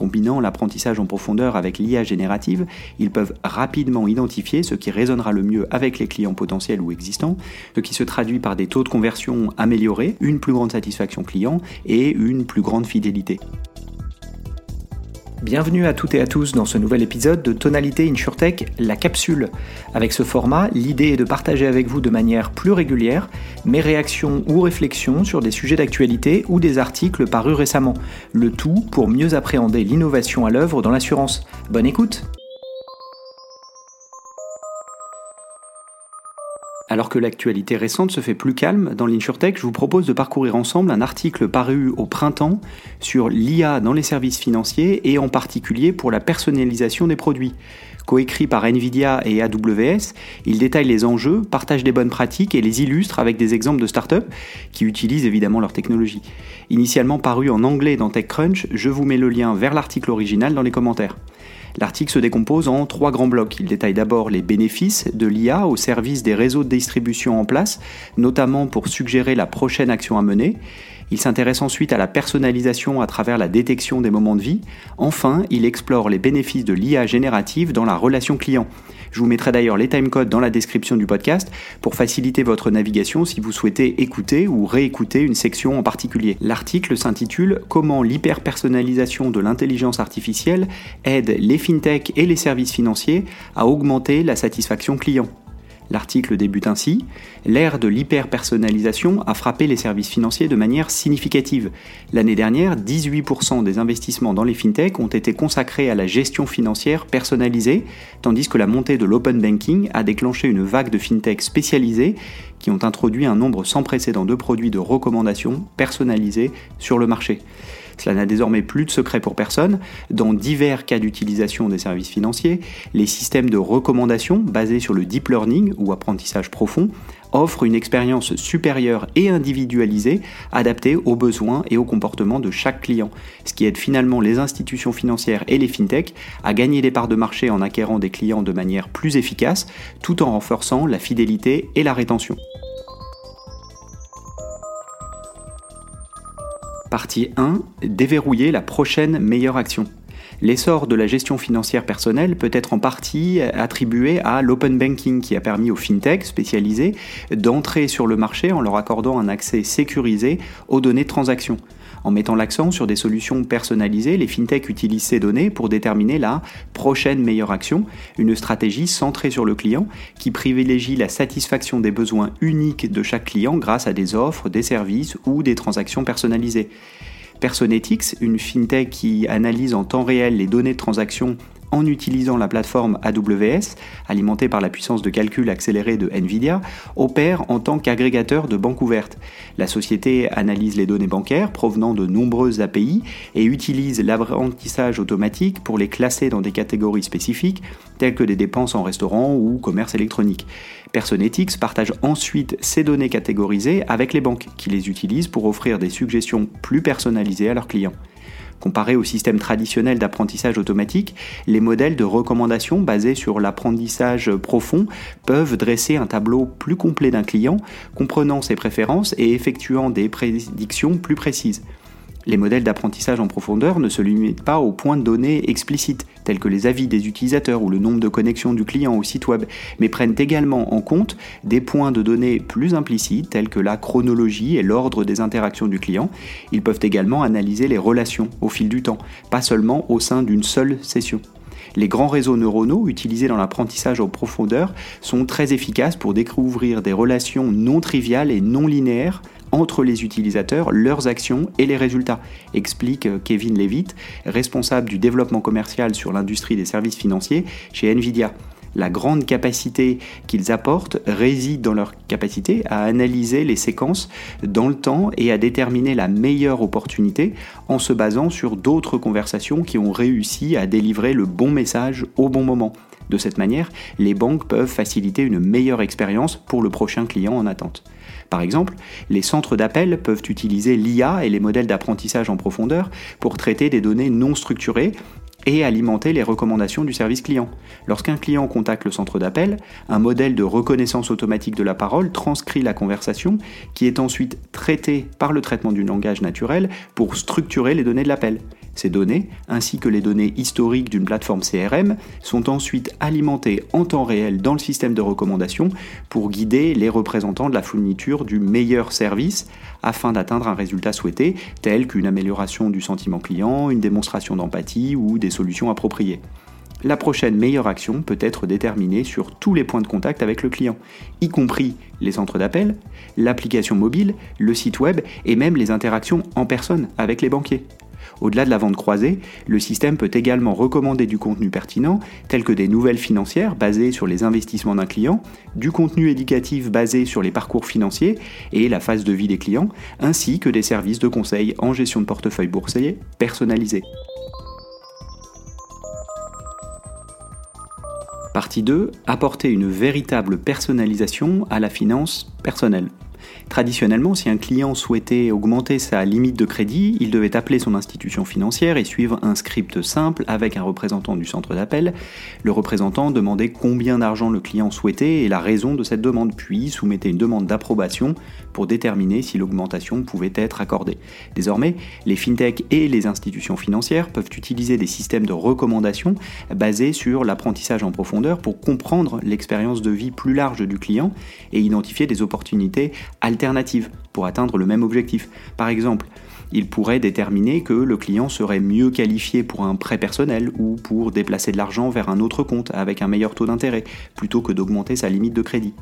combinant l'apprentissage en profondeur avec l'IA générative, ils peuvent rapidement identifier ce qui résonnera le mieux avec les clients potentiels ou existants, ce qui se traduit par des taux de conversion améliorés, une plus grande satisfaction client et une plus grande fidélité. Bienvenue à toutes et à tous dans ce nouvel épisode de Tonalité InsurTech, la capsule. Avec ce format, l'idée est de partager avec vous de manière plus régulière mes réactions ou réflexions sur des sujets d'actualité ou des articles parus récemment. Le tout pour mieux appréhender l'innovation à l'œuvre dans l'assurance. Bonne écoute Alors que l'actualité récente se fait plus calme dans l'InsurTech, je vous propose de parcourir ensemble un article paru au printemps sur l'IA dans les services financiers et en particulier pour la personnalisation des produits. Coécrit par Nvidia et AWS, il détaille les enjeux, partage des bonnes pratiques et les illustre avec des exemples de startups qui utilisent évidemment leur technologie. Initialement paru en anglais dans TechCrunch, je vous mets le lien vers l'article original dans les commentaires. L'article se décompose en trois grands blocs. Il détaille d'abord les bénéfices de l'IA au service des réseaux de distribution en place, notamment pour suggérer la prochaine action à mener. Il s'intéresse ensuite à la personnalisation à travers la détection des moments de vie. Enfin, il explore les bénéfices de l'IA générative dans la relation client. Je vous mettrai d'ailleurs les timecodes dans la description du podcast pour faciliter votre navigation si vous souhaitez écouter ou réécouter une section en particulier. L'article s'intitule Comment l'hyper-personnalisation de l'intelligence artificielle aide les fintechs et les services financiers à augmenter la satisfaction client. L'article débute ainsi L'ère de l'hyper-personnalisation a frappé les services financiers de manière significative. L'année dernière, 18% des investissements dans les fintechs ont été consacrés à la gestion financière personnalisée, tandis que la montée de l'open banking a déclenché une vague de fintechs spécialisés qui ont introduit un nombre sans précédent de produits de recommandation personnalisés sur le marché. Cela n'a désormais plus de secret pour personne. Dans divers cas d'utilisation des services financiers, les systèmes de recommandation basés sur le deep learning ou apprentissage profond offrent une expérience supérieure et individualisée adaptée aux besoins et aux comportements de chaque client, ce qui aide finalement les institutions financières et les fintechs à gagner des parts de marché en acquérant des clients de manière plus efficace tout en renforçant la fidélité et la rétention. Partie 1. Déverrouiller la prochaine meilleure action. L'essor de la gestion financière personnelle peut être en partie attribué à l'open banking qui a permis aux fintechs spécialisés d'entrer sur le marché en leur accordant un accès sécurisé aux données de transaction. En mettant l'accent sur des solutions personnalisées, les fintechs utilisent ces données pour déterminer la prochaine meilleure action, une stratégie centrée sur le client qui privilégie la satisfaction des besoins uniques de chaque client grâce à des offres, des services ou des transactions personnalisées. Personetics, une fintech qui analyse en temps réel les données de transaction en utilisant la plateforme AWS, alimentée par la puissance de calcul accélérée de Nvidia, opère en tant qu'agrégateur de banques ouvertes. La société analyse les données bancaires provenant de nombreuses API et utilise l'apprentissage automatique pour les classer dans des catégories spécifiques, telles que des dépenses en restaurant ou commerce électronique. Personetics partage ensuite ces données catégorisées avec les banques qui les utilisent pour offrir des suggestions plus personnalisées à leurs clients. Comparé au système traditionnel d'apprentissage automatique, les modèles de recommandation basés sur l'apprentissage profond peuvent dresser un tableau plus complet d'un client, comprenant ses préférences et effectuant des prédictions plus précises. Les modèles d'apprentissage en profondeur ne se limitent pas aux points de données explicites, tels que les avis des utilisateurs ou le nombre de connexions du client au site web, mais prennent également en compte des points de données plus implicites, tels que la chronologie et l'ordre des interactions du client. Ils peuvent également analyser les relations au fil du temps, pas seulement au sein d'une seule session. Les grands réseaux neuronaux utilisés dans l'apprentissage en profondeur sont très efficaces pour découvrir des relations non triviales et non linéaires entre les utilisateurs, leurs actions et les résultats, explique euh, Kevin Levitt, responsable du développement commercial sur l'industrie des services financiers chez Nvidia. La grande capacité qu'ils apportent réside dans leur capacité à analyser les séquences dans le temps et à déterminer la meilleure opportunité en se basant sur d'autres conversations qui ont réussi à délivrer le bon message au bon moment. De cette manière, les banques peuvent faciliter une meilleure expérience pour le prochain client en attente. Par exemple, les centres d'appel peuvent utiliser l'IA et les modèles d'apprentissage en profondeur pour traiter des données non structurées et alimenter les recommandations du service client. Lorsqu'un client contacte le centre d'appel, un modèle de reconnaissance automatique de la parole transcrit la conversation qui est ensuite traitée par le traitement du langage naturel pour structurer les données de l'appel. Ces données, ainsi que les données historiques d'une plateforme CRM, sont ensuite alimentées en temps réel dans le système de recommandation pour guider les représentants de la fourniture du meilleur service afin d'atteindre un résultat souhaité, tel qu'une amélioration du sentiment client, une démonstration d'empathie ou des solutions appropriées. La prochaine meilleure action peut être déterminée sur tous les points de contact avec le client, y compris les centres d'appel, l'application mobile, le site web et même les interactions en personne avec les banquiers. Au-delà de la vente croisée, le système peut également recommander du contenu pertinent, tel que des nouvelles financières basées sur les investissements d'un client, du contenu éducatif basé sur les parcours financiers et la phase de vie des clients, ainsi que des services de conseil en gestion de portefeuille boursier personnalisés. Partie 2. Apporter une véritable personnalisation à la finance personnelle. Traditionnellement, si un client souhaitait augmenter sa limite de crédit, il devait appeler son institution financière et suivre un script simple avec un représentant du centre d'appel. Le représentant demandait combien d'argent le client souhaitait et la raison de cette demande, puis soumettait une demande d'approbation pour déterminer si l'augmentation pouvait être accordée. Désormais, les fintechs et les institutions financières peuvent utiliser des systèmes de recommandation basés sur l'apprentissage en profondeur pour comprendre l'expérience de vie plus large du client et identifier des opportunités alternatives pour atteindre le même objectif. Par exemple, il pourrait déterminer que le client serait mieux qualifié pour un prêt personnel ou pour déplacer de l'argent vers un autre compte avec un meilleur taux d'intérêt, plutôt que d'augmenter sa limite de crédit.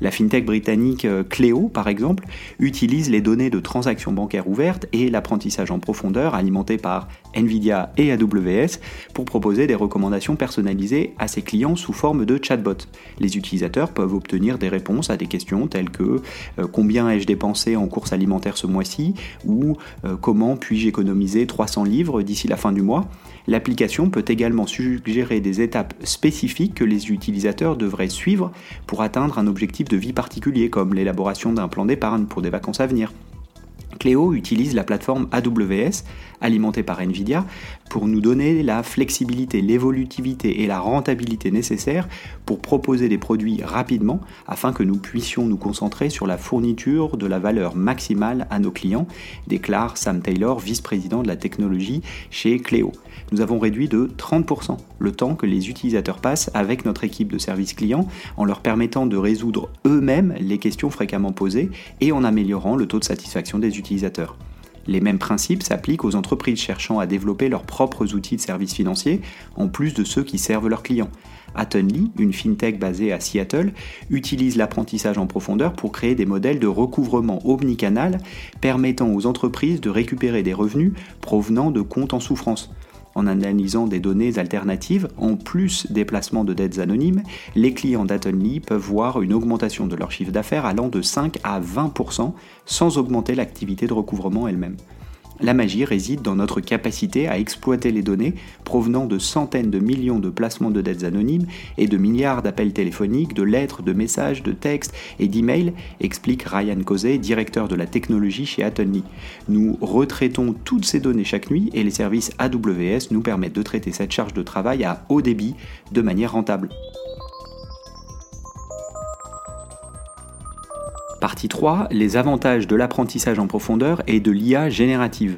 La fintech britannique euh, Cléo, par exemple, utilise les données de transactions bancaires ouvertes et l'apprentissage en profondeur alimenté par Nvidia et AWS pour proposer des recommandations personnalisées à ses clients sous forme de chatbot. Les utilisateurs peuvent obtenir des réponses à des questions telles que euh, combien ai-je dépensé en courses alimentaires ce mois-ci ou euh, comment puis-je économiser 300 livres d'ici la fin du mois. L'application peut également suggérer des étapes spécifiques que les utilisateurs devraient suivre pour atteindre un objectif de vie particulier comme l'élaboration d'un plan d'épargne pour des vacances à venir. Cléo utilise la plateforme AWS, alimentée par Nvidia, pour nous donner la flexibilité, l'évolutivité et la rentabilité nécessaires pour proposer des produits rapidement afin que nous puissions nous concentrer sur la fourniture de la valeur maximale à nos clients, déclare Sam Taylor, vice-président de la technologie chez Cléo. Nous avons réduit de 30% le temps que les utilisateurs passent avec notre équipe de service client en leur permettant de résoudre eux-mêmes les questions fréquemment posées et en améliorant le taux de satisfaction des utilisateurs. Les mêmes principes s'appliquent aux entreprises cherchant à développer leurs propres outils de services financiers, en plus de ceux qui servent leurs clients. Attenly, une fintech basée à Seattle, utilise l'apprentissage en profondeur pour créer des modèles de recouvrement omnicanal permettant aux entreprises de récupérer des revenus provenant de comptes en souffrance. En analysant des données alternatives, en plus des placements de dettes anonymes, les clients d'Atonly peuvent voir une augmentation de leur chiffre d'affaires allant de 5 à 20% sans augmenter l'activité de recouvrement elle-même. La magie réside dans notre capacité à exploiter les données provenant de centaines de millions de placements de dettes anonymes et de milliards d'appels téléphoniques, de lettres, de messages, de textes et d'emails, explique Ryan Cosey, directeur de la technologie chez Atonly. Nous retraitons toutes ces données chaque nuit et les services AWS nous permettent de traiter cette charge de travail à haut débit de manière rentable. Partie 3, les avantages de l'apprentissage en profondeur et de l'IA générative.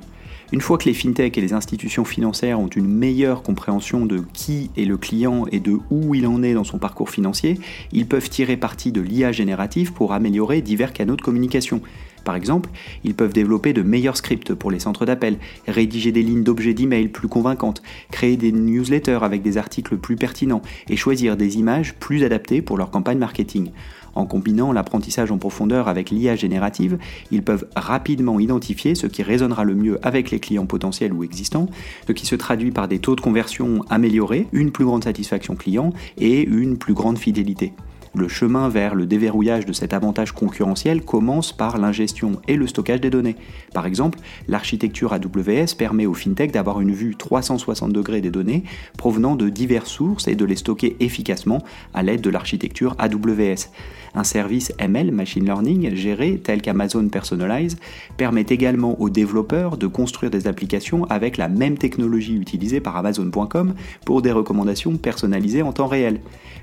Une fois que les fintechs et les institutions financières ont une meilleure compréhension de qui est le client et de où il en est dans son parcours financier, ils peuvent tirer parti de l'IA générative pour améliorer divers canaux de communication. Par exemple, ils peuvent développer de meilleurs scripts pour les centres d'appel, rédiger des lignes d'objets d'email plus convaincantes, créer des newsletters avec des articles plus pertinents et choisir des images plus adaptées pour leur campagne marketing. En combinant l'apprentissage en profondeur avec l'IA générative, ils peuvent rapidement identifier ce qui résonnera le mieux avec les clients potentiels ou existants, ce qui se traduit par des taux de conversion améliorés, une plus grande satisfaction client et une plus grande fidélité. Le chemin vers le déverrouillage de cet avantage concurrentiel commence par l'ingestion et le stockage des données. Par exemple, l'architecture AWS permet aux fintech d'avoir une vue 360 degrés des données provenant de diverses sources et de les stocker efficacement à l'aide de l'architecture AWS. Un service ML, Machine Learning, géré tel qu'Amazon Personalize, permet également aux développeurs de construire des applications avec la même technologie utilisée par Amazon.com pour des recommandations personnalisées en temps réel.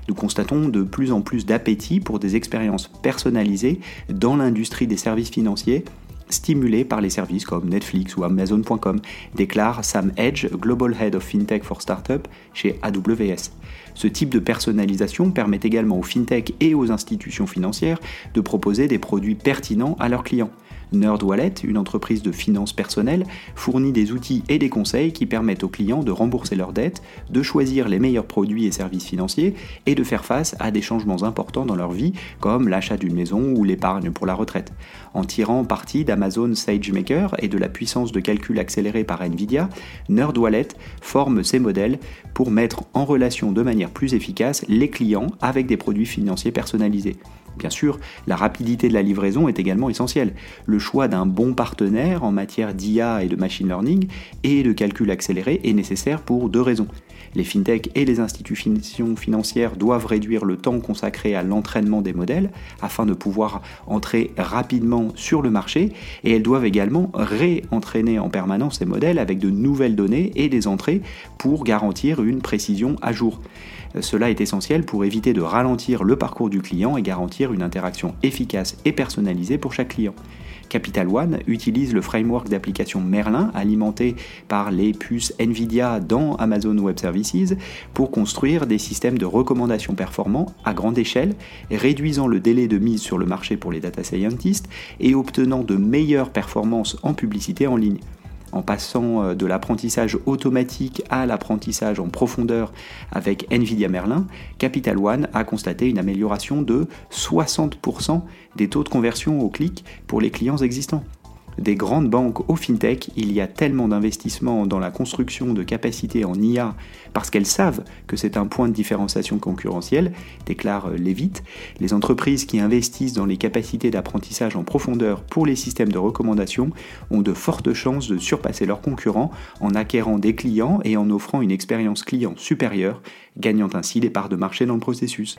Nous constatons de plus en plus d'appétit pour des expériences personnalisées dans l'industrie des services financiers stimulés par les services comme Netflix ou Amazon.com, déclare Sam Edge, Global Head of FinTech for Startup chez AWS. Ce type de personnalisation permet également aux FinTech et aux institutions financières de proposer des produits pertinents à leurs clients. NerdWallet, une entreprise de finances personnelles, fournit des outils et des conseils qui permettent aux clients de rembourser leurs dettes, de choisir les meilleurs produits et services financiers et de faire face à des changements importants dans leur vie, comme l'achat d'une maison ou l'épargne pour la retraite. En tirant parti d'Amazon SageMaker et de la puissance de calcul accélérée par Nvidia, NerdWallet forme ces modèles pour mettre en relation de manière plus efficace les clients avec des produits financiers personnalisés. Bien sûr, la rapidité de la livraison est également essentielle. Le choix d'un bon partenaire en matière d'IA et de machine learning et de calcul accéléré est nécessaire pour deux raisons. Les fintechs et les institutions financières doivent réduire le temps consacré à l'entraînement des modèles afin de pouvoir entrer rapidement sur le marché et elles doivent également réentraîner en permanence ces modèles avec de nouvelles données et des entrées pour garantir une précision à jour. Cela est essentiel pour éviter de ralentir le parcours du client et garantir une interaction efficace et personnalisée pour chaque client. Capital One utilise le framework d'application Merlin alimenté par les puces Nvidia dans Amazon Web Services pour construire des systèmes de recommandation performants à grande échelle, réduisant le délai de mise sur le marché pour les data scientists et obtenant de meilleures performances en publicité en ligne en passant euh, de l'apprentissage automatique à l'apprentissage en profondeur avec NVIDIA Merlin, Capital One a constaté une amélioration de 60% des taux de conversion au clic pour les clients existants des grandes banques au fintech, il y a tellement d'investissements dans la construction de capacités en IA parce qu'elles savent que c'est un point de différenciation concurrentielle, déclare Levitt. Les entreprises qui investissent dans les capacités d'apprentissage en profondeur pour les systèmes de recommandation ont de fortes chances de surpasser leurs concurrents en acquérant des clients et en offrant une expérience client supérieure, gagnant ainsi des parts de marché dans le processus.